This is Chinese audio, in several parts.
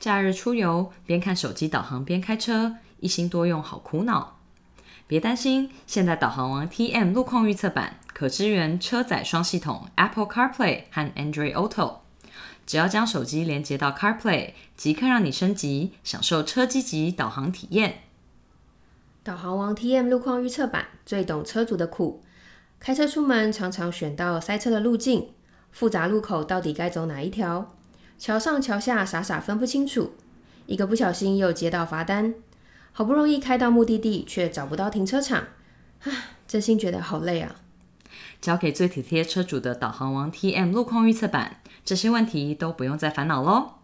假日出游边看手机导航边开车，一心多用好苦恼。别担心，现在导航王 TM 路况预测版可支援车载双系统 Apple CarPlay 和 Android Auto。只要将手机连接到 CarPlay，即刻让你升级，享受车机级导航体验。导航王 TM 路况预测版最懂车主的苦，开车出门常常选到塞车的路径，复杂路口到底该走哪一条？桥上桥下傻傻分不清楚，一个不小心又接到罚单，好不容易开到目的地却找不到停车场，唉，真心觉得好累啊！交给最体贴车主的导航王 TM 路况预测版，这些问题都不用再烦恼喽。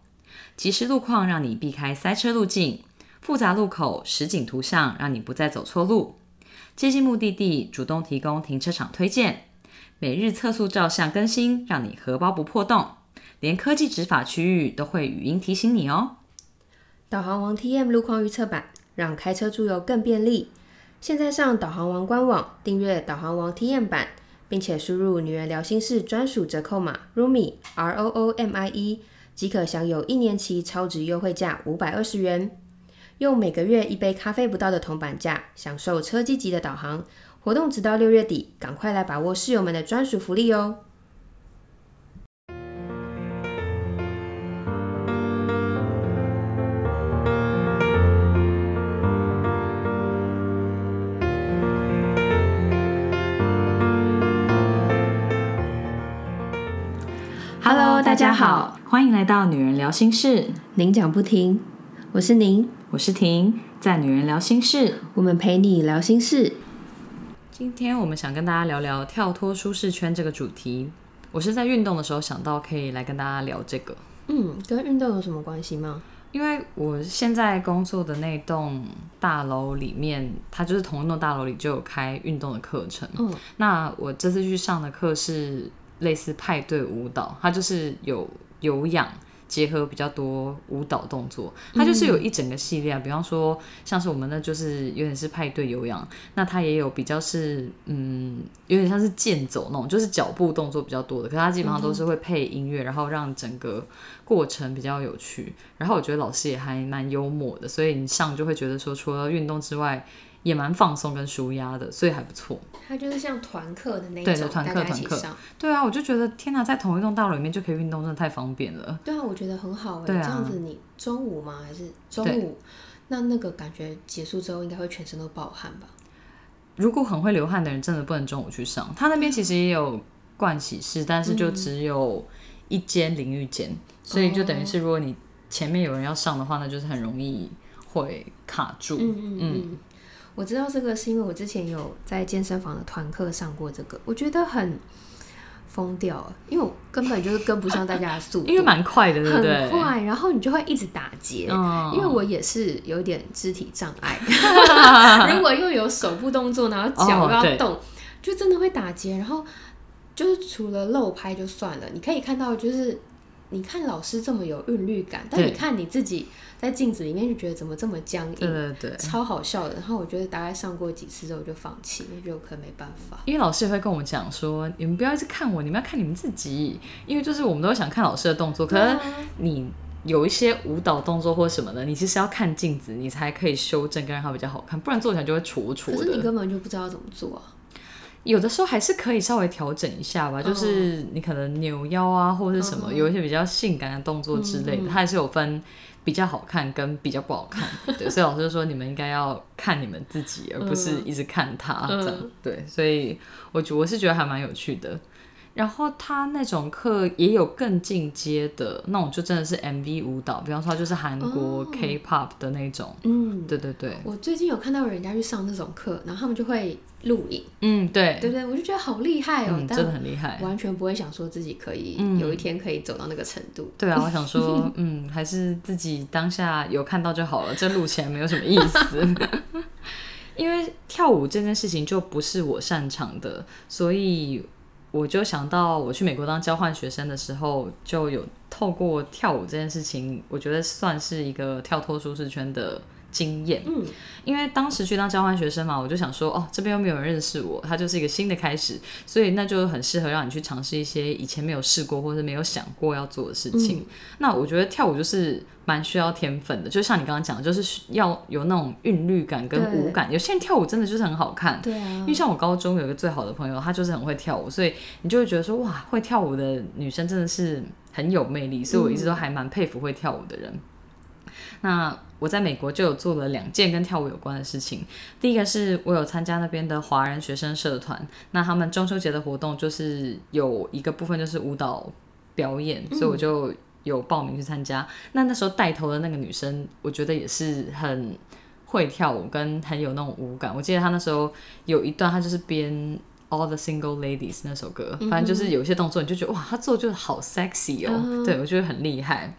即时路况让你避开塞车路径，复杂路口实景图像让你不再走错路，接近目的地主动提供停车场推荐，每日测速照相更新，让你荷包不破洞，连科技执法区域都会语音提醒你哦。导航王 TM 路况预测版让开车出游更便利。现在上导航王官网订阅导航王 TM 版，并且输入“女人聊心事”专属折扣码 “ROOMIE R O O M I E”，即可享有一年期超值优惠价五百二十元，用每个月一杯咖啡不到的铜板价，享受车机级的导航活动，直到六月底，赶快来把握室友们的专属福利哦！大家好，欢迎来到女人聊心事，您讲不停，我是您，我是婷，在女人聊心事。我们陪你聊心事。今天我们想跟大家聊聊跳脱舒适圈这个主题。我是在运动的时候想到可以来跟大家聊这个，嗯，跟运动有什么关系吗？因为我现在工作的那栋大楼里面，它就是同一栋大楼里就有开运动的课程。嗯，那我这次去上的课是类似派对舞蹈，它就是有有氧结合比较多舞蹈动作，它就是有一整个系列啊。比方说，像是我们那就是有点是派对有氧，那它也有比较是嗯，有点像是健走那种，就是脚步动作比较多的。可它基本上都是会配音乐，然后让整个过程比较有趣。然后我觉得老师也还蛮幽默的，所以你上就会觉得说，除了运动之外，也蛮放松跟舒压的，所以还不错。它就是像团课的那对对团课团课对啊，我就觉得天哪，在同一栋大楼里面就可以运动，真的太方便了。对啊，我觉得很好哎、这样子你中午吗？还是中午？那那个感觉结束之后，应该会全身都爆汗吧？如果很会流汗的人，真的不能中午去上。他那边其实也有盥洗室，但是就只有一间淋浴间，所以就等于是如果你前面有人要上的话，那就是很容易会卡住。嗯嗯嗯。我知道这个是因为我之前有在健身房的团课上过这个，我觉得很疯掉了，因为我根本就是跟不上大家的速度，因为蛮快的，对不对？很快，然后你就会一直打结。嗯因为我也是有点肢体障碍，如果又有手部动作，然后脚又要动，就真的会打结。然后就是除了漏拍就算了，你可以看到就是。你看老师这么有韵律感，但你看你自己在镜子里面就觉得怎么这么僵硬，对对。超好笑的。然后我觉得大概上过几次之后我就放弃，因为我可能没办法。因为老师也会跟我讲说，你们不要一直看我，你们要看你们自己。因为就是我们都想看老师的动作，可是你有一些舞蹈动作或什么的，你其实要看镜子，你才可以修正，跟让它比较好看，不然做起来就会戳戳可是你。根本就不知道怎么做啊。有的时候还是可以稍微调整一下吧，就是你可能扭腰啊，或者是什么，有一些比较性感的动作之类的，它还是有分比较好看跟比较不好看。对，所以老师就说你们应该要看你们自己，而不是一直看他这样。对，所以我觉我是觉得还蛮有趣的。然后他那种课也有更进阶的那种，就真的是 MV 舞蹈，比方说就是韩国 K-pop 的那种。嗯，对对对，我最近有看到人家去上那种课，然后他们就会录影，嗯，对，对不对？我就觉得好厉害哦，嗯，真的很厉害。完全不会想说自己可以、嗯有一天可以走到那个程度。对啊，我想说，嗯，还是自己当下有看到就好了，这录起来没有什么意思。因为跳舞这件事情就不是我擅长的，所以我就想到我去美国当交换学生的时候，就有透过跳舞这件事情，我觉得算是一个跳脱舒适圈的经验。嗯，因为当时去当交换学生嘛，我就想说，哦，这边又没有人认识我，它就是一个新的开始，所以那就很适合让你去尝试一些以前没有试过或者没有想过要做的事情。那我觉得跳舞就是蛮需要天分的，就像你刚刚讲的，就是要有那种韵律感跟舞感。有些人跳舞真的就是很好看，对啊因为像我高中有一个最好的朋友，她就是很会跳舞，所以你就会觉得说，哇，会跳舞的女生真的是很有魅力，所以我一直都还蛮佩服会跳舞的人。那我在美国就有做了两件跟跳舞有关的事情。第一个是我有参加那边的华人学生社团，那他们中秋节的活动就是有一个部分就是舞蹈表演，所以我就有报名去参加。那那时候带头的那个女生，我觉得也是很会跳舞，跟很有那种舞感。我记得她那时候有一段，她就是编《All the Single Ladies》那首歌，反正就是有一些动作，你就觉得哇，她做就是好 sexy 哦，对我觉得很厉害。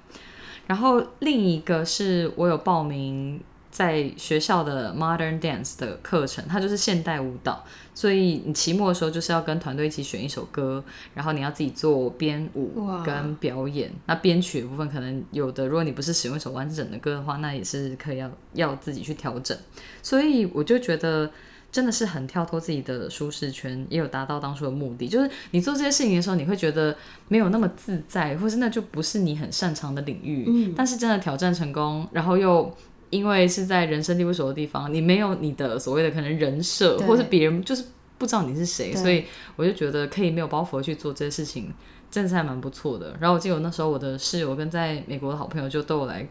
然后另一个是我有报名在学校的 Modern Dance 的课程，它就是现代舞蹈，所以你期末的时候就是要跟团队一起选一首歌，然后你要自己做编舞跟表演。那编曲的部分可能有的，如果你不是使用一首完整的歌的话，那也是可以要要自己去调整。所以我就觉得。真的是很跳脱自己的舒适圈，也有达到当初的目的。就是你做这些事情的时候，你会觉得没有那么自在，或是那就不是你很擅长的领域。嗯，但是真的挑战成功，然后又因为是在人生地不熟的地方，你没有你的所谓的可能人设，或是别人就是不知道你是谁，所以我就觉得可以没有包袱地去做这些事情，真的是还蛮不错的。然后我记得我那时候我的室友跟在美国的好朋友就都有来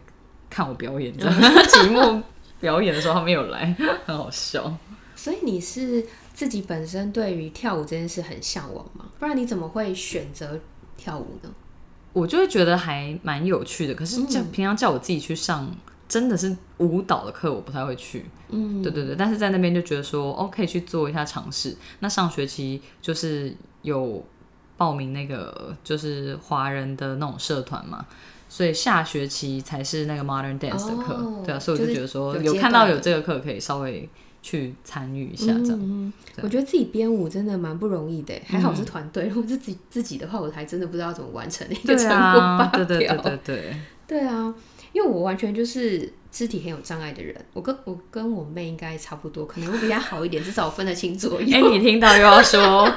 看我表演，这样 期末表演的时候他没有来，很好笑。所以你是自己本身对于跳舞这件事很向往吗？不然你怎么会选择跳舞呢？我就会觉得还蛮有趣的。可是叫、平常叫我自己去上，真的是舞蹈的课，我不太会去。嗯，对对对，但是在那边就觉得说，哦，可以去做一下尝试。那上学期就是有报名那个就是华人的那种社团嘛，所以下学期才是那个 Modern Dance 的课。哦对啊，所以我就觉得说，有有看到有这个课，可以稍微去参与一下这样。嗯，我觉得自己编舞真的蛮不容易的，还好是团队。如果是自己自己的话，我还真的不知道怎么完成一个成果对对对表。对对，对啊，因为我完全就是肢体很有障碍的人，我跟我跟我妹应该差不多，可能会比较好一点，至少我分得清左右。哎、你听到又要说，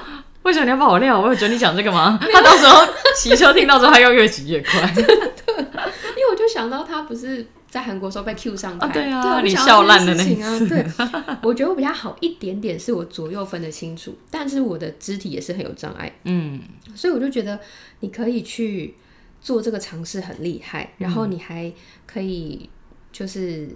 为什么你要把我撂？我有觉得你讲这个吗？他到时候骑车听到之后，他要越骑越快。因为我就想到他不是在韩国时候被 Q 上台，啊对啊我就你笑烂的件那事情啊。对，我觉得我比较好一点点，是我左右分得清楚，但是我的肢体也是很有障碍，嗯，所以我就觉得你可以去做这个尝试很厉害，然后你还可以就是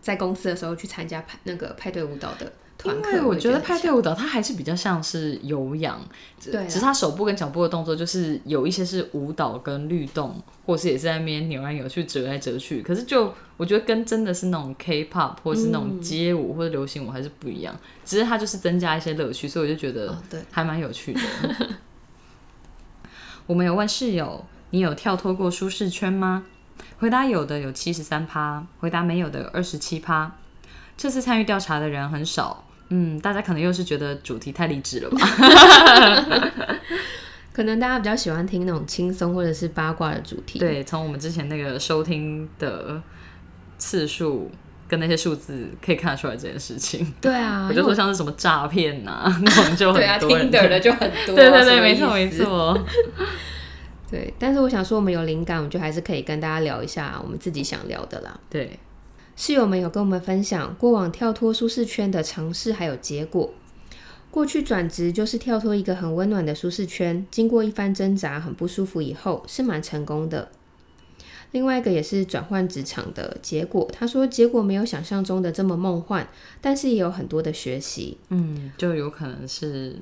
在公司的时候去参加派那个派对舞蹈的团课，因为我觉得派对舞蹈它还是比较像是有氧，只对啊只是它手部跟脚部的动作就是有一些是舞蹈跟律动，或是也是在那边扭来扭去、折来折去。可是就我觉得跟真的是那种 K-pop 或是那种街舞或者流行舞还是不一样，只是它就是增加一些乐趣，所以我就觉得哦对还蛮有趣的。我们有问室友，你有跳脱过舒适圈吗？回答有的有七十三趴，回答没有的有二十七趴。这次参与调查的人很少，嗯，大家可能又是觉得主题太励志了吧？可能大家比较喜欢听那种轻松或者是八卦的主题，对，从我们之前那个收听的次数跟那些数字可以看得出来这件事情。对啊，我就说像是什么诈骗呐，那种就对啊很多人，Tinder 的就很多啊，对对对，没错没。错。对，但是我想说，我们有灵感，我们就还是可以跟大家聊一下我们自己想聊的啦。对，室友们有跟我们分享过往跳脱舒适圈的尝试还有结果。过去转职就是跳脱一个很温暖的舒适圈，经过一番挣扎，很不舒服以后是蛮成功的。另外一个也是转换职场的结果，他说结果没有想象中的这么梦幻，但是也有很多的学习。嗯，就有可能是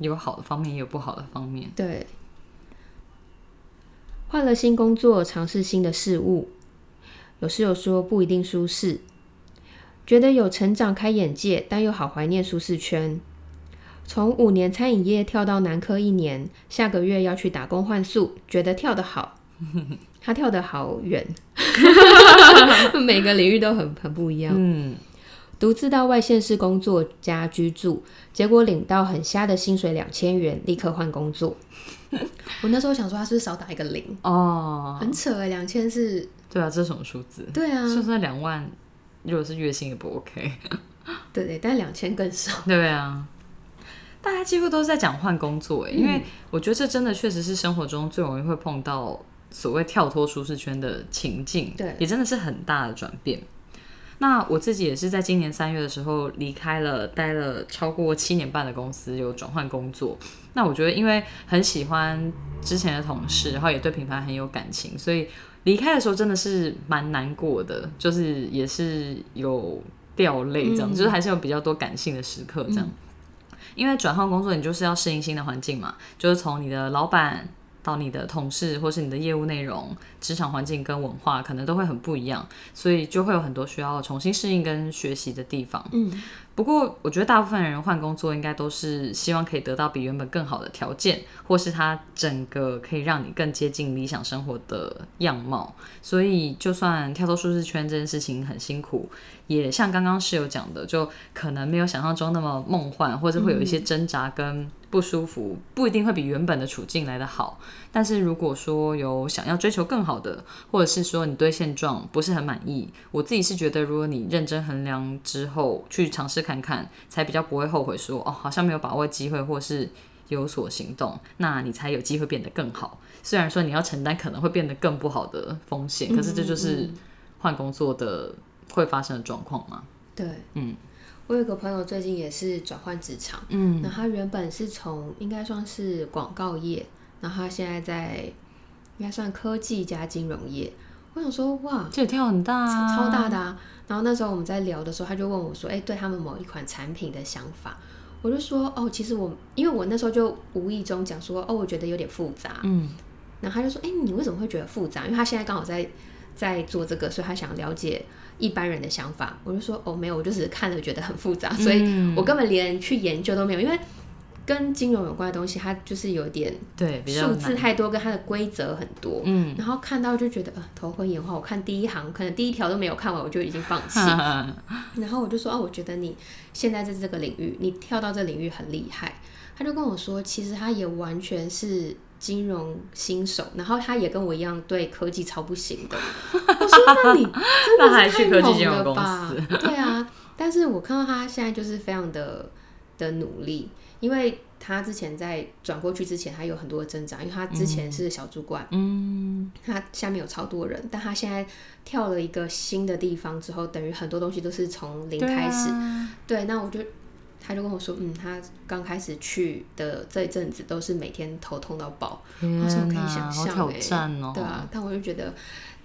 有好的方面，也有不好的方面。对，换了新工作，尝试新的事物，有室友说不一定舒适，觉得有成长、开眼界，但又好怀念舒适圈。从五年餐饮业跳到南科一年，下个月要去打工换宿，觉得跳得好，他跳得好远，每个领域都很很不一样。嗯，独自到外县市工作加居住，结果领到很瞎的薪水两千元，立刻换工作。我那时候想说，他是不是少打一个零？哦，很扯哎，两千是，对啊，这是什么数字？对啊，是不是两万如果是月薪也不 OK。对对，但两千更少。对啊，大家几乎都是在讲换工作，哎，因为我觉得这真的确实是生活中最容易会碰到所谓跳脱舒适圈的情境，对，也真的是很大的转变。那我自己也是在今年三月的时候离开了待了超过七年半的公司，有转换工作。那我觉得因为很喜欢之前的同事，然后也对品牌很有感情，所以离开的时候真的是蛮难过的，就是也是有掉泪这样，就是还是有比较多感性的时刻这样。因为转换工作，你就是要适应新的环境嘛，就是从你的老板。到你的同事或是你的业务内容、职场环境跟文化可能都会很不一样，所以就会有很多需要重新适应跟学习的地方。嗯。不过，我觉得大部分人换工作应该都是希望可以得到比原本更好的条件，或是它整个可以让你更接近理想生活的样貌。所以，就算跳脱舒适圈这件事情很辛苦，也像刚刚室友讲的，就可能没有想象中那么梦幻，或者会有一些挣扎跟不舒服，不一定会比原本的处境来得好。但是如果说有想要追求更好的，或者是说你对现状不是很满意，我自己是觉得，如果你认真衡量之后去尝试。看看，才比较不会后悔。说哦，好像没有把握机会，或是有所行动，那你才有机会变得更好。虽然说你要承担可能会变得更不好的风险，可是这就是换工作的会发生的状况吗？对，嗯，我有个朋友最近也是转换职场，嗯，那他原本是从应该算是广告业，然后他现在在应该算科技加金融业。我想说，哇，这也跳很大，超大的啊！然后那时候我们在聊的时候，他就问我说：“哎，对他们某一款产品的想法。”我就说：“哦，其实我因为我那时候就无意中讲说，哦，我觉得有点复杂。”嗯，然后他就说：“哎，你为什么会觉得复杂？因为他现在刚好在在做这个，所以他想了解一般人的想法。”我就说：“哦，没有，我就只是看了觉得很复杂，所以我根本连去研究都没有，因为。”跟金融有关的东西，它就是有点对数字太多，跟它的规则很多，嗯，然后看到就觉得呃头昏眼花。我看第一行，可能第一条都没有看完，我就已经放弃。然后我就说哦，我觉得你现在在这个领域，你跳到这领域很厉害。他就跟我说，其实他也完全是金融新手，然后他也跟我一样对科技超不行的。我说那你真的是太猛了吧？对啊，但是我看到他现在就是非常的的努力。因为他之前在转过去之前，他有很多的挣扎，因为他之前是小主管，嗯，他下面有超多人，但他现在跳了一个新的地方之后，等于很多东西都是从零开始。对，那我就他就跟我说，嗯，他刚开始去的这一阵子都是每天头痛到爆，他说可以想象，哎，对啊，但我就觉得。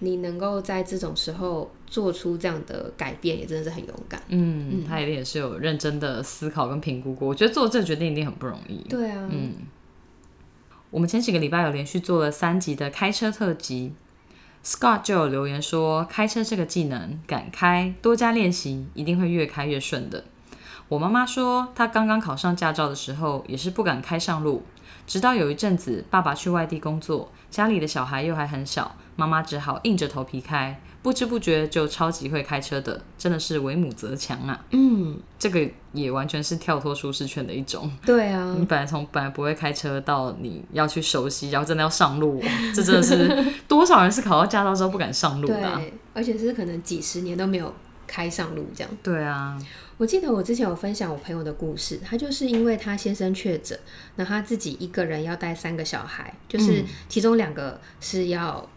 你能够在这种时候做出这样的改变，也真的是很勇敢。嗯，他一定也是有认真的思考跟评估过。我觉得做这个决定一定很不容易。对啊，嗯。我们前几个礼拜有连续做了三集的开车特辑，Scott 就有留言说，开车这个技能，敢开，多加练习，一定会越开越顺的。我妈妈说，她刚刚考上驾照的时候，也是不敢开上路，直到有一阵子爸爸去外地工作，家里的小孩又还很小。妈妈只好硬着头皮开，不知不觉就超级会开车的，真的是为母则强啊！嗯，这个也完全是跳脱舒适圈的一种。对啊，你本来从本来不会开车到你要去熟悉，然后真的要上路，这真的是 多少人是考到驾照之后不敢上路的？对，而且是可能几十年都没有开上路这样。对啊，我记得我之前有分享我朋友的故事，他就是因为他先生确诊，那他自己一个人要带三个小孩，就是其中两个是要。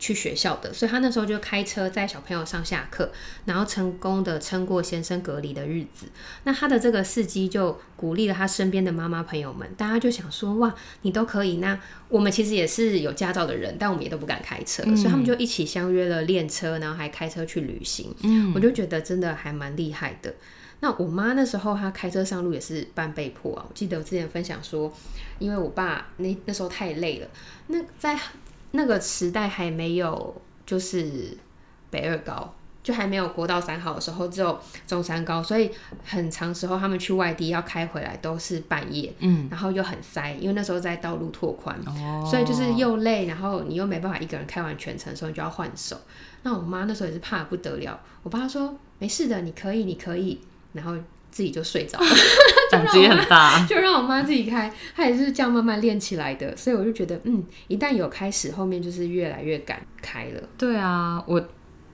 去学校的，所以他那时候就开车载小朋友上下课，然后成功的撑过先生隔离的日子。那他的这个司机就鼓励了他身边的妈妈朋友们，大家就想说：哇，你都可以，那我们其实也是有驾照的人，但我们也都不敢开车，所以他们就一起相约了练车，然后还开车去旅行。嗯，我就觉得真的还蛮厉害的。那我妈那时候她开车上路也是半被迫啊。我记得我之前分享说，因为我爸那那时候太累了，那在。那个时代还没有，就是北二高，就还没有国道三号的时候，只有中山高，所以很长时候他们去外地要开回来都是半夜，嗯，然后又很塞，因为那时候在道路拓宽，哦，所以就是又累，然后你又没办法一个人开完全程，所以就要换手。那我妈那时候也是怕不得了，我爸说没事的，你可以，你可以，然后。自己就睡着了，胆子也很大，就让我妈自己开，她也是这样慢慢练起来的，所以我就觉得，嗯，一旦有开始，后面就是越来越敢开了。对啊，我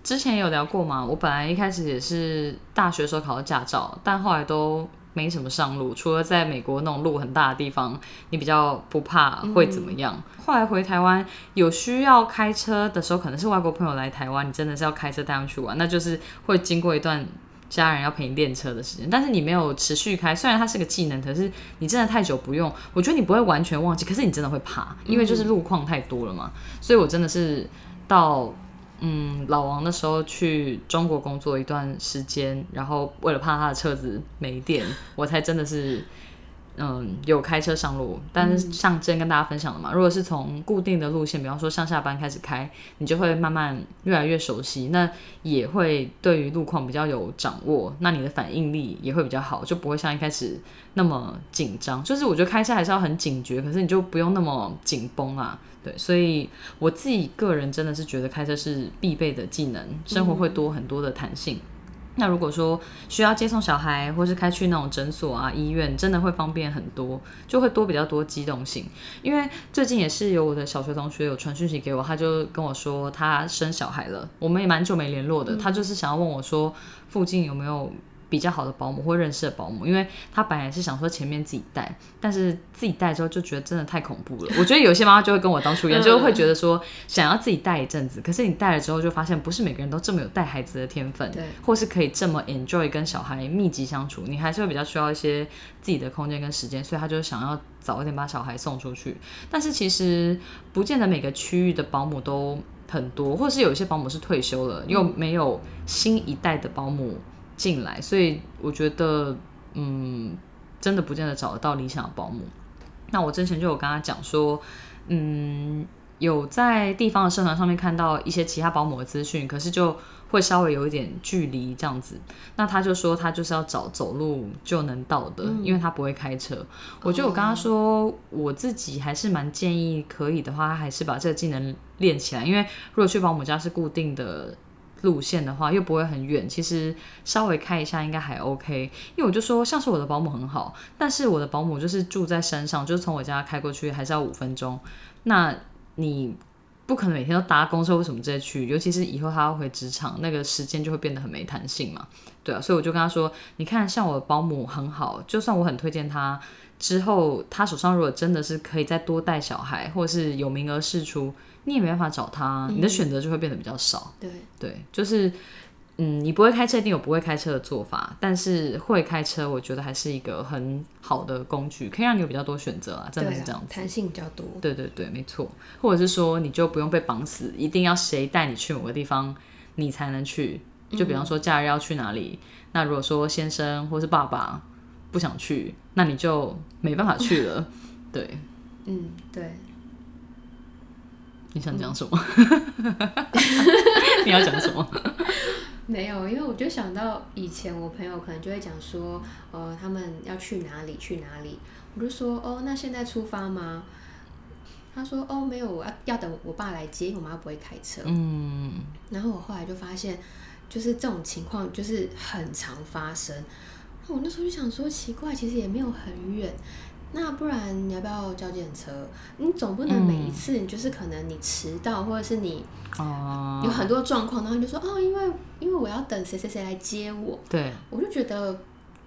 之前有聊过嘛，我本来一开始也是大学时候考的驾照，但后来都没什么上路，除了在美国那种路很大的地方，你比较不怕会怎么样。后来回台湾有需要开车的时候，可能是外国朋友来台湾，你真的是要开车带他们去玩，那就是会经过一段家人要陪你练车的时间。但是你没有持续开，虽然它是个技能，可是你真的太久不用，我觉得你不会完全忘记，可是你真的会怕，因为就是路况太多了嘛。所以我真的是到。嗯，老王的时候去中国工作一段时间，然后为了怕他的车子没电，我才真的是嗯有开车上路。但是像之前跟大家分享的嘛，如果是从固定的路线，比方说上下班开始开，你就会慢慢越来越熟悉，那也会对于路况比较有掌握，那你的反应力也会比较好，就不会像一开始那么紧张。就是我觉得开车还是要很警觉，可是你就不用那么紧绷啊。对，所以我自己个人真的是觉得开车是必备的技能，生活会多很多的弹性。那如果说需要接送小孩，或是开去那种诊所啊、医院，真的会方便很多，就会多比较多机动性。因为最近也是有我的小学同学有传讯息给我，他就跟我说他生小孩了，我们也蛮久没联络的，他就是想要问我说附近有没有。比较好的保姆或认识的保姆，因为他本来是想说前面自己带，但是自己带之后就觉得真的太恐怖了。我觉得有些妈妈就会跟我当初一样，就会觉得说想要自己带一阵子，可是你带了之后就发现不是每个人都这么有带孩子的天分，对，或是可以这么 enjoy 跟小孩密集相处，你还是会比较需要一些自己的空间跟时间，所以他就想要早一点把小孩送出去。但是其实不见得每个区域的保姆都很多，或是有一些保姆是退休了，又没有新一代的保姆。进来，所以我觉得，嗯，真的不见得找得到理想的保姆。那我之前就有跟他讲说，嗯，有在地方的社团上面看到一些其他保姆的资讯，可是就会稍微有一点距离这样子。那他就说他就是要找走路就能到的，因为他不会开车。我就有跟他说，我自己还是蛮建议可以的话，还是把这个技能练起来，因为如果去保姆家是固定的。路线的话又不会很远，其实稍微开一下应该还 OK。因为我就说，像是我的保姆很好，但是我的保姆就是住在山上，就是从我家开过去还是要五分钟。那你不可能每天都搭公车，为什么这些去？尤其是以后他要回职场，那个时间就会变得很没弹性嘛。对啊，所以我就跟他说，你看，像我的保姆很好，就算我很推荐他，之后他手上如果真的是可以再多带小孩，或是有名额试出。你也没办法找他，你的选择就会变得比较少。对对，就是，嗯，你不会开车，一定有不会开车的做法，但是会开车，我觉得还是一个很好的工具，可以让你有比较多选择啊，真的是这样子，弹性比较多。对对对，没错。或者是说，你就不用被绑死，一定要谁带你去某个地方，你才能去。就比方说，假日要去哪里，那如果说先生或是爸爸不想去，那你就没办法去了。对，嗯，对。你想讲什么？你要讲什么？没有，因为我就想到以前我朋友可能就会讲说，呃，他们要去哪里去哪里，我就说，哦，那现在出发吗？他说，哦，没有，我要要等我爸来接，因为我妈不会开车。嗯。然后我后来就发现，就是这种情况就是很常发生。那我那时候就想说，奇怪，其实也没有很远。那不然你要不要叫检车？你总不能每一次你就是可能你迟到，或者是你哦有很多状况，然后你就说哦，因为因为我要等谁谁谁来接我。对，我就觉得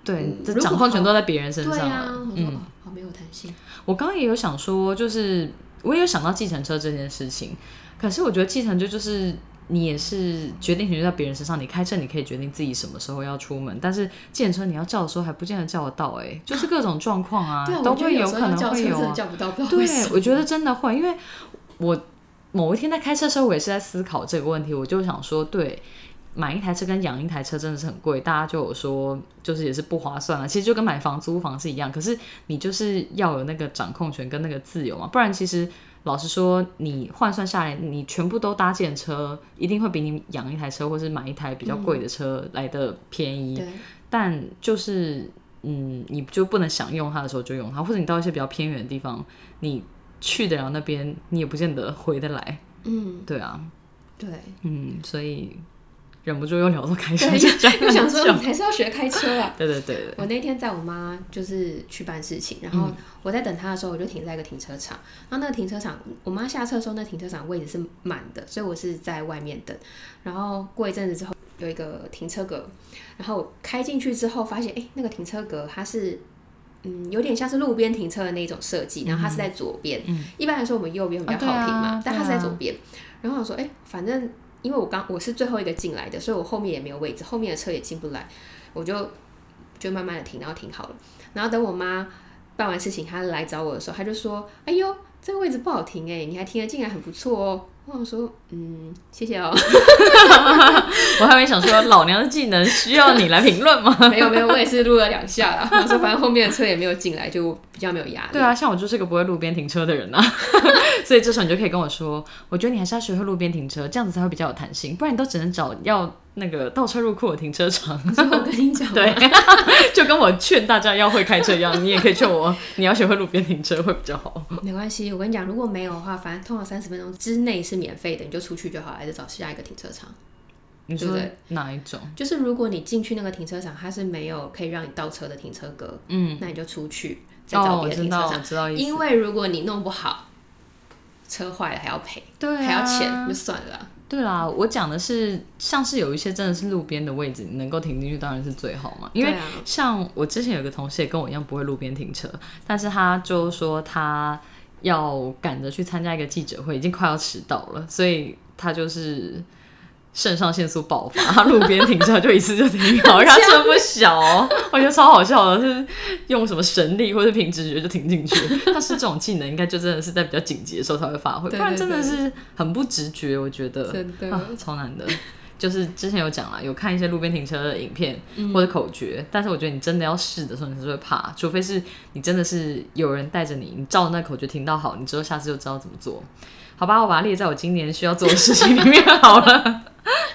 对，这掌控全都在别人身上了。嗯，好没有弹性。我刚刚也有想说，就是我也有想到计程车这件事情，可是我觉得计程车就是。你也是决定权在别人身上，你开车你可以决定自己什么时候要出门，但是电车你要叫的时候还不见得叫得到，哎，就是各种状况啊，都会有可能会有啊。对，我觉得真的会，因为我某一天在开车的时候，我也是在思考这个问题，我就想说，对，买一台车跟养一台车真的是很贵，大家就有说，就是也是不划算啊。其实就跟买房租房是一样，可是你就是要有那个掌控权跟那个自由嘛，不然其实。老实说，你换算下来，你全部都搭建车，一定会比你养一台车或是买一台比较贵的车来的便宜。但就是，嗯，你就不能想用它的时候就用它，或者你到一些比较偏远的地方，你去得了那边，你也不见得回得来。嗯，对啊，对，嗯，所以。忍不住又聊到开车对，这样就想说你还是要学开车啊。对对对对，我那天在我妈就是去办事情，然后我在等她的时候，我就停在一个停车场。然后那个停车场，我妈下车的时候，那停车场位置是满的，所以我是在外面等。然后过一阵子之后，有一个停车格，然后我开进去之后，发现哎、诶那个停车格它是。嗯，有点像是路边停车的那种设计，然后它是在左边。一般来说，我们右边比较好停嘛，但它是在左边。然后我说，哎、反正因为我刚我是最后一个进来的，所以我后面也没有位置，后面的车也进不来，我就就慢慢的停，然后停好了。然后等我妈办完事情，她来找我的时候，她就说：“哎呦，这个位置不好停哎，你还停得进来，很不错哦。”我想说：“嗯，谢谢哦。我还没想说老娘的技能需要你来评论吗？” 没有没有，我也是录了两下啦。我说反正后面的车也没有进来，就比较没有压力。对啊，像我就是个不会路边停车的人啊，所以这时候你就可以跟我说，我觉得你还是要学会路边停车，这样子才会比较有弹性，不然你都只能找要那个倒车入库的停车场。所以我跟你讲，对，就跟我劝大家要会开车一样，你也可以劝我，你要学会路边停车会比较好。没关系。我跟你讲，如果没有的话，反正通常三十分钟之内是免费的，你就出去就好，还是找下一个停车场。你说对哪一种？就是如果你进去那个停车场，它是没有可以让你倒车的停车格，嗯，那你就出去再找别的停车场。知道意思。因为如果你弄不好，车坏了还要赔，对、啊，还要钱，就算了啦。对啦，我讲的是，像是有一些真的是路边的位置，你能够停进去当然是最好嘛。因为像我之前有个同事也跟我一样不会路边停车，但是他就说他要赶着去参加一个记者会，已经快要迟到了，所以他就是肾上腺素爆发，他路边停车就一次就停好，而且他车不小哦，我觉得超好笑的，是用什么神力或者凭直觉就停进去。但是这种技能应该就真的是在比较紧急的时候才会发挥，对不然真的是很不直觉，我觉得真的啊，超难的。就是之前有讲了，有看一些路边停车的影片嗯或者口诀，但是我觉得你真的要试的时候，你是会怕，除非是你真的是有人带着你，你照那口诀停到好，你之后下次就知道怎么做。好吧，我把它列在我今年需要做的事情里面好了。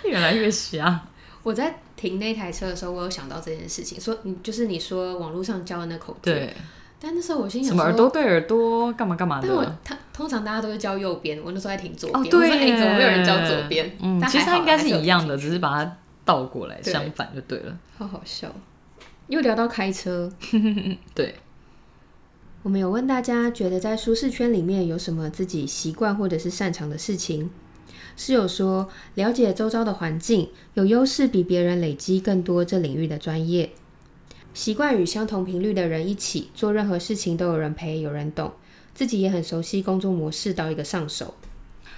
越来越瞎，我在停那台车的时候，我有想到这件事情，说你就是你说网络上教的那口诀，对，但那时候我心想什么耳朵对耳朵，干嘛干嘛但我的。他通常大家都是教右边，我那时候在停左边。哦，对怎么没有人教左边？其实它应该是一样的，只是把它倒过来，相反就对了。好好笑。又聊到开车，对，我们有问大家，觉得在舒适圈里面有什么自己习惯或者是擅长的事情？室友说，了解周遭的环境，有优势比别人累积更多这领域的专业。习惯与相同频率的人一起做任何事情都有人陪，有人懂，自己也很熟悉工作模式到一个上手。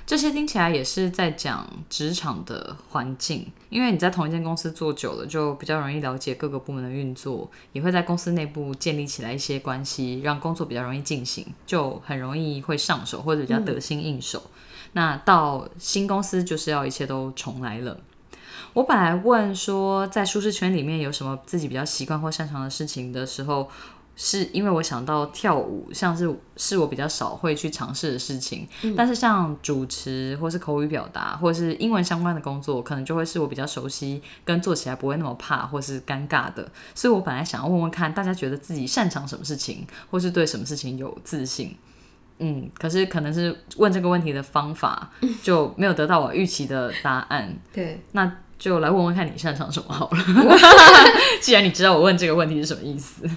这些听起来也是在讲职场的环境，因为你在同一间公司做久了，就比较容易了解各个部门的运作，也会在公司内部建立起来一些关系，让工作比较容易进行，就很容易会上手或者比较得心应手。那到新公司就是要一切都重来了。我本来问说，在舒适圈里面有什么自己比较习惯或擅长的事情的时候，是因为我想到跳舞，像是是我比较少会去尝试的事情。但是像主持或是口语表达，或是英文相关的工作，可能就会是我比较熟悉，跟做起来不会那么怕或是尴尬的。所以我本来想要问问看，大家觉得自己擅长什么事情，或是对什么事情有自信。嗯，可是可能是问这个问题的方法 就没有得到我预期的答案。对，那就来问问看你擅长什么好了。既然你知道我问这个问题是什么意思，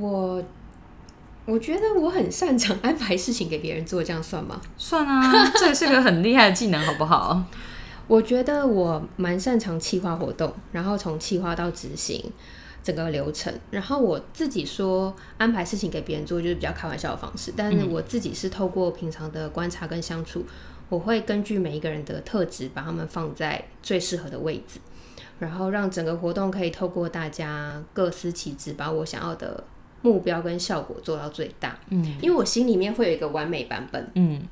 我我觉得我很擅长安排事情给别人做，这样算吗？算啊，这也是个很厉害的技能，好不好？我觉得我蛮擅长企划活动，然后从企划到执行整个流程。然后我自己说安排事情给别人做，就是比较开玩笑的方式。但是我自己是透过平常的观察跟相处，我会根据每一个人的特质，把他们放在最适合的位置，然后让整个活动可以透过大家各司其职，把我想要的目标跟效果做到最大。嗯因为我心里面会有一个完美版本。嗯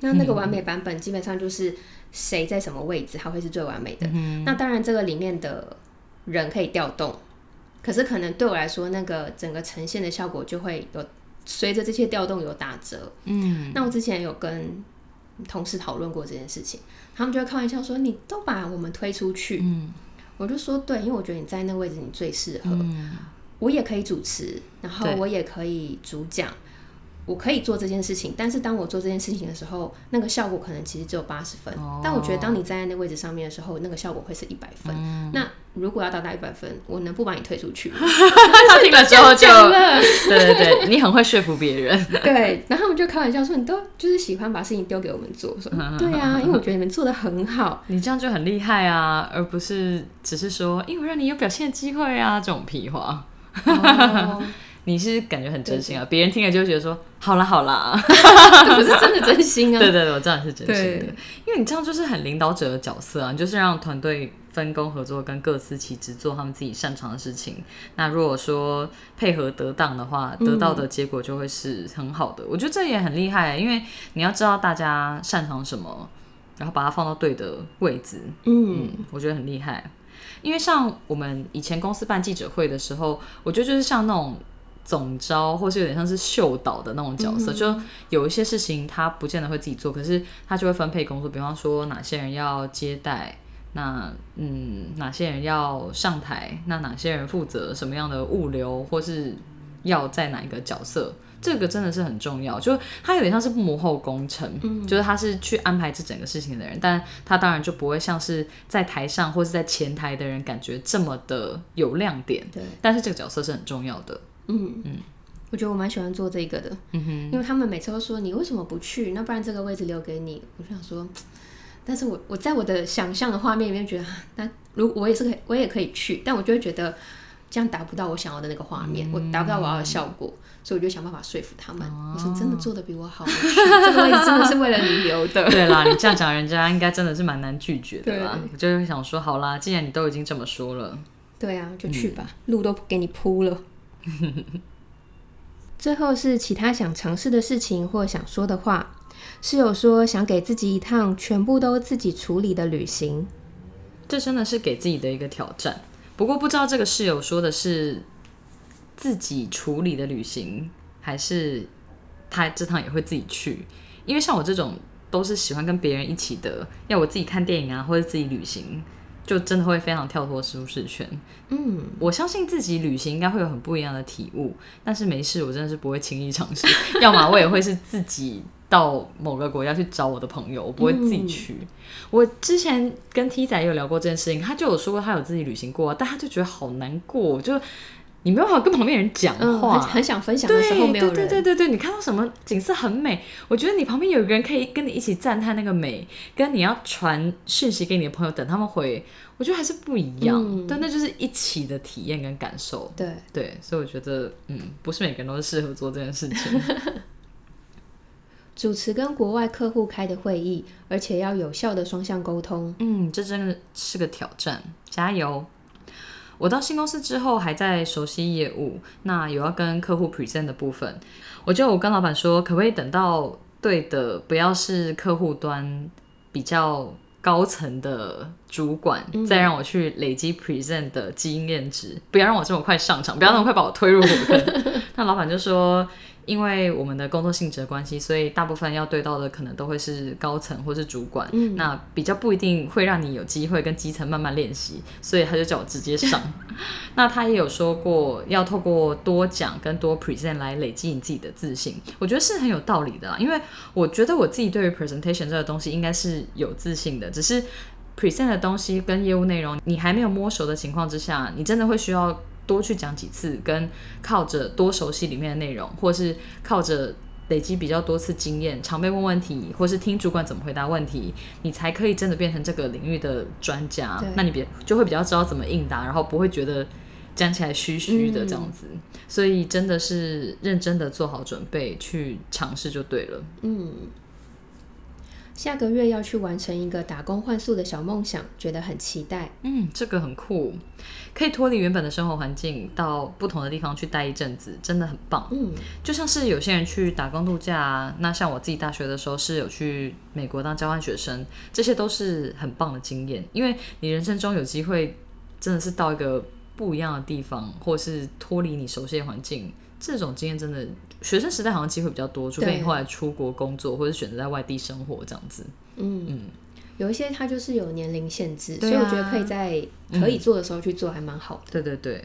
那那个完美版本基本上就是谁在什么位置，它会是最完美的。嗯那当然，这个里面的人可以调动，可是可能对我来说，那个整个呈现的效果就会有随着这些调动有打折。嗯，那我之前有跟同事讨论过这件事情，他们就会开玩笑说：“你都把我们推出去。嗯我就说：“对，因为我觉得你在那个位置你最适合。嗯我也可以主持，然后我也可以主讲。我可以做这件事情，但是当我做这件事情的时候，那个效果可能其实只有八十分。但我觉得当你站在那位置上面的时候，那个效果会是一百分。那如果要达到一百分，我能不把你推出去？他听了之后就对对对，你很会说服别人。对，然后我们就开玩笑说：“你都就是喜欢把事情丢给我们做。”我说：“对啊，因为我觉得你们做的很好。你这样就很厉害啊，而不是只是说因为我让你有表现机会啊这种屁话。哦 你是感觉很真心啊，别人听了就会觉得说好啦好啦，我 是真的真心啊。对对对，我知道你是真心的，因为你这样就是很领导者的角色啊，你就是让团队分工合作，跟各司其职，做他们自己擅长的事情。那如果说配合得当的话，得到的结果就会是很好的。我觉得这也很厉害，因为你要知道大家擅长什么，然后把它放到对的位置。嗯，嗯，我觉得很厉害。因为像我们以前公司办记者会的时候，我觉得就是像那种总招，或是有点像是秀导的那种角色，就有一些事情他不见得会自己做，可是他就会分配工作，比方说哪些人要接待，那嗯哪些人要上台，那哪些人负责什么样的物流，或是要在哪一个角色。这个真的是很重要，就他有点像是幕后工程，就是他是去安排这整个事情的人，但他当然就不会像是在台上或是在前台的人感觉这么的有亮点，对，但是这个角色是很重要的。嗯。嗯，我觉得我蛮喜欢做这个的，嗯哼，因为他们每次都说你为什么不去？那不然这个位置留给你。我就想说，但是我我在我的想象的画面里面觉得，啊那如我也是可以，我也可以去，但我就会觉得这样达不到我想要的那个画面，我达不到我要的效果，所以我就想办法说服他们。我说真的做的比我好，这个位置真的是为了你留的。对啦，你这样讲，人家应该真的是蛮难拒绝的啦。我就会想说，好啦，既然你都已经这么说了，对啊，就去吧，路都给你铺了。最后是其他想尝试的事情或想说的话。室友说想给自己一趟全部都自己处理的旅行。这真的是给自己的一个挑战。不过不知道这个室友说的是自己处理的旅行，还是他这趟也会自己去？因为像我这种都是喜欢跟别人一起的，要我自己看电影啊，或者自己旅行，就真的会非常跳脱舒适圈。嗯，我相信自己旅行应该会有很不一样的体悟，但是没事，我真的是不会轻易尝试。要么我也会是自己到某个国家去找我的朋友，我不会自己去。我之前跟 T 仔也有聊过这件事情，他就有说过他有自己旅行过，但他就觉得好难过，就你没有办法跟旁边人讲嗯，话。很很想分享的时候没有人。对对对对对，你看到什么景色很美，我觉得你旁边有一个人可以跟你一起赞叹那个美，跟你要传讯息给你的朋友等他们回，我觉得还是不一样。嗯对，那就是一起的体验跟感受。对对，所以我觉得，嗯，不是每个人都是适合做这件事情。主持跟国外客户开的会议，而且要有效的双向沟通。嗯，这真的是个挑战，加油！我到新公司之后还在熟悉业务，那有要跟客户 present 的部分，我就我跟老板说，可不可以等到对的，不要是客户端比较高层的主管，再让我去累积 present 的经验值，不要让我这么快上场，不要那么快把我推入火坑。那老板就说。因为我们的工作性质的关系，所以大部分要对到的可能都会是高层或是主管，那比较不一定会让你有机会跟基层慢慢练习，所以他就叫我直接上。那他也有说过，要透过多讲跟多 present 来累积你自己的自信，我觉得是很有道理的啦。因为我觉得我自己对于 presentation 这个东西应该是有自信的，只是 present 的东西跟业务内容你还没有摸熟的情况之下，你真的会需要。多去讲几次，跟靠着多熟悉里面的内容，或是靠着累积比较多次经验，常被问问题，或是听主管怎么回答问题，你才可以真的变成这个领域的专家。那你别就会比较知道怎么应答，然后不会觉得讲起来虚虚的这样子。所以真的是认真的做好准备去尝试就对了。嗯，下个月要去完成一个打工换宿的小梦想，觉得很期待。嗯，这个很酷，可以脱离原本的生活环境，到不同的地方去待一阵子，真的很棒。嗯，就像是有些人去打工度假啊，那像我自己大学的时候是有去美国当交换学生，这些都是很棒的经验，因为你人生中有机会真的是到一个不一样的地方，或是脱离你熟悉的环境，这种经验真的学生时代好像机会比较多，除非你后来出国工作，或者选择在外地生活这样子。嗯嗯有一些它就是有年龄限制，啊所以我觉得可以在可以做的时候去做，还蛮好的。对对对，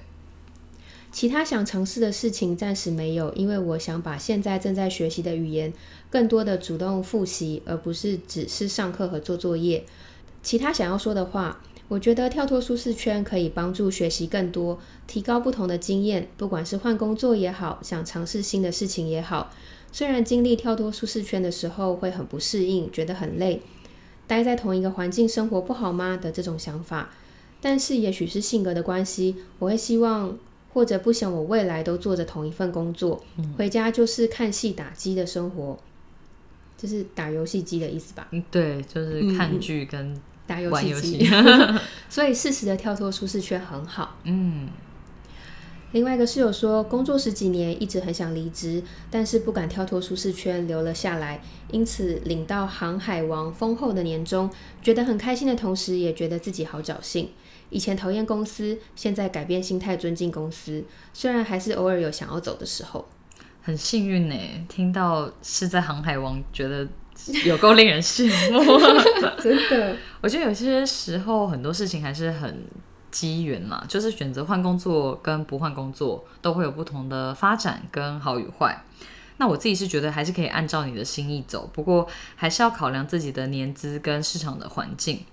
其他想尝试的事情暂时没有，因为我想把现在正在学习的语言更多的主动复习，而不是只是上课和做作业。其他想要说的话，我觉得跳脱舒适圈可以帮助学习更多，提高不同的经验，不管是换工作也好，想尝试新的事情也好。虽然经历跳脱舒适圈的时候会很不适应，觉得很累，待在同一个环境生活不好吗的这种想法，但是也许是性格的关系，我会希望。或者不想我未来都做着同一份工作，回家就是看戏打机的生活，就是打游戏机的意思吧？嗯，对，就是看剧跟打游戏机。所以适时的跳脱舒适圈很好。嗯，另外一个室友说，工作十几年，一直很想离职，但是不敢跳脱舒适圈，留了下来。因此领到航海王丰厚的年终，觉得很开心的同时，也觉得自己好侥幸。以前讨厌公司，现在改变心态，尊敬公司。虽然还是偶尔有想要走的时候，很幸运呢。听到是在航海王，觉得 有够令人羡慕。真的，我觉得有些时候很多事情还是很机缘嘛，就是选择换工作跟不换工作，都会有不同的发展跟好与坏。那我自己是觉得还是可以按照你的心意走，不过还是要考量自己的年资跟市场的环境。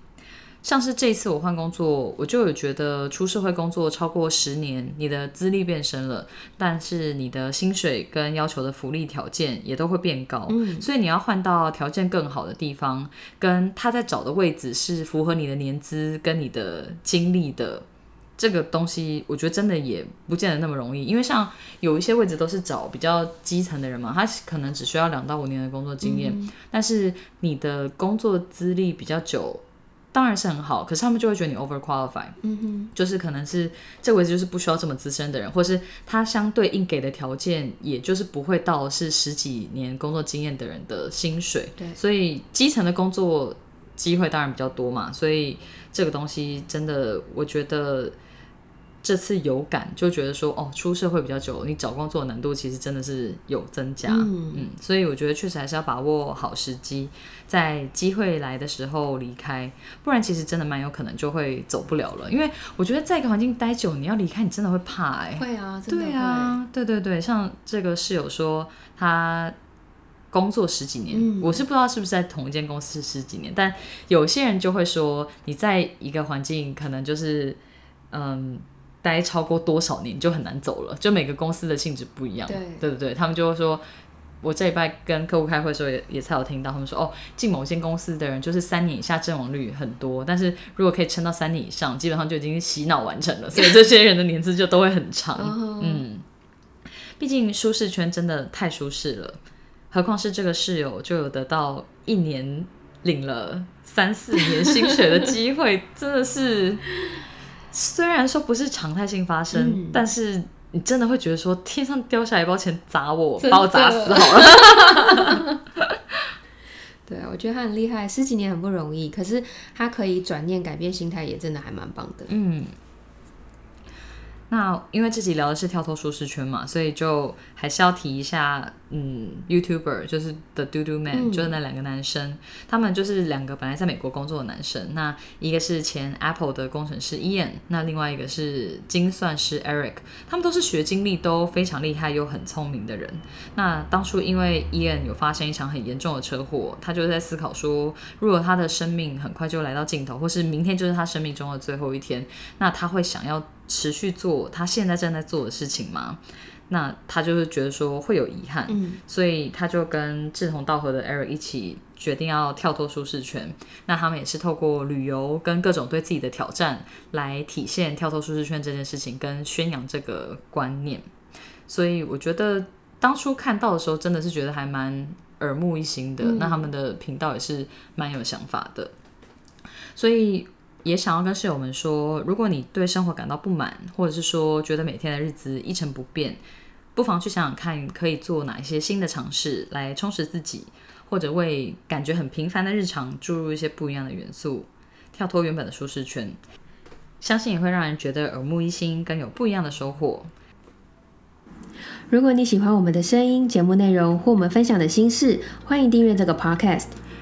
像是这次我换工作，我就有觉得出社会工作超过十年，你的资历变深了，但是你的薪水跟要求的福利条件也都会变高，所以你要换到条件更好的地方，跟他在找的位置是符合你的年资跟你的经历的这个东西，我觉得真的也不见得那么容易，因为像有一些位置都是找比较基层的人嘛，他可能只需要两到五年的工作经验，但是你的工作资历比较久。当然是很好，可是他们就会觉得你 over qualified，嗯哼，就是可能是这个位置就是不需要这么资深的人，或是他相对应给的条件，也就是不会到是十几年工作经验的人的薪水。对，所以基层的工作机会当然比较多嘛，所以这个东西真的，我觉得。这次有感，就觉得说，哦，出社会比较久，你找工作难度其实真的是有增加，嗯，所以我觉得确实还是要把握好时机，在机会来的时候离开，不然其实真的蛮有可能就会走不了了。因为我觉得在一个环境待久，你要离开，你真的会怕，哎，会啊，真的对啊，对对对，像这个室友说他工作十几年，我是不知道是不是在同一间公司十几年，但有些人就会说，你在一个环境可能就是，嗯。待超过多少年就很难走了，就每个公司的性质不一样，对对不对？他们就会说，我这一拜跟客户开会的时候也也才有听到，他们说哦，进某间公司的人就是三年以下阵亡率很多，但是如果可以撑到三年以上，基本上就已经洗脑完成了，所以这些人的年资就都会很长。嗯，毕竟舒适圈真的太舒适了，何况是这个室友就有得到一年领了三四年薪水的机会，真的是。虽然说不是常态性发生，但是你真的会觉得说天上掉下来一包钱砸我，把我砸死好了。对啊，我觉得他很厉害，十几年很不容易，可是他可以转念改变心态，也真的还蛮棒的。嗯。那因为这集聊的是跳脱舒适圈嘛，所以就还是要提一下，嗯，YouTuber 就是 The Do Do Man，就是那两个男生，他们就是两个本来在美国工作的男生。那一个是前 Apple 的工程师 Ian，那另外一个是精算师 Eric，他们都是学经历都非常厉害又很聪明的人。那当初因为 Ian 有发生一场很严重的车祸，他就在思考说，如果他的生命很快就来到尽头，或是明天就是他生命中的最后一天，那他会想要。持续做他现在正在做的事情吗？那他就是觉得说会有遗憾，嗯，所以他就跟志同道合的 Eric 一起决定要跳脱舒适圈。那他们也是透过旅游跟各种对自己的挑战来体现跳脱舒适圈这件事情，跟宣扬这个观念。所以我觉得当初看到的时候，真的是觉得还蛮耳目一新的。那他们的频道也是蛮有想法的，所以。也想要跟室友们说，如果你对生活感到不满，或者是说觉得每天的日子一成不变，不妨去想想看，可以做哪一些新的尝试来充实自己，或者为感觉很平凡的日常注入一些不一样的元素，跳脱原本的舒适圈，相信也会让人觉得耳目一新，更有不一样的收获。如果你喜欢我们的声音、节目内容或我们分享的心事，欢迎订阅这个 podcast。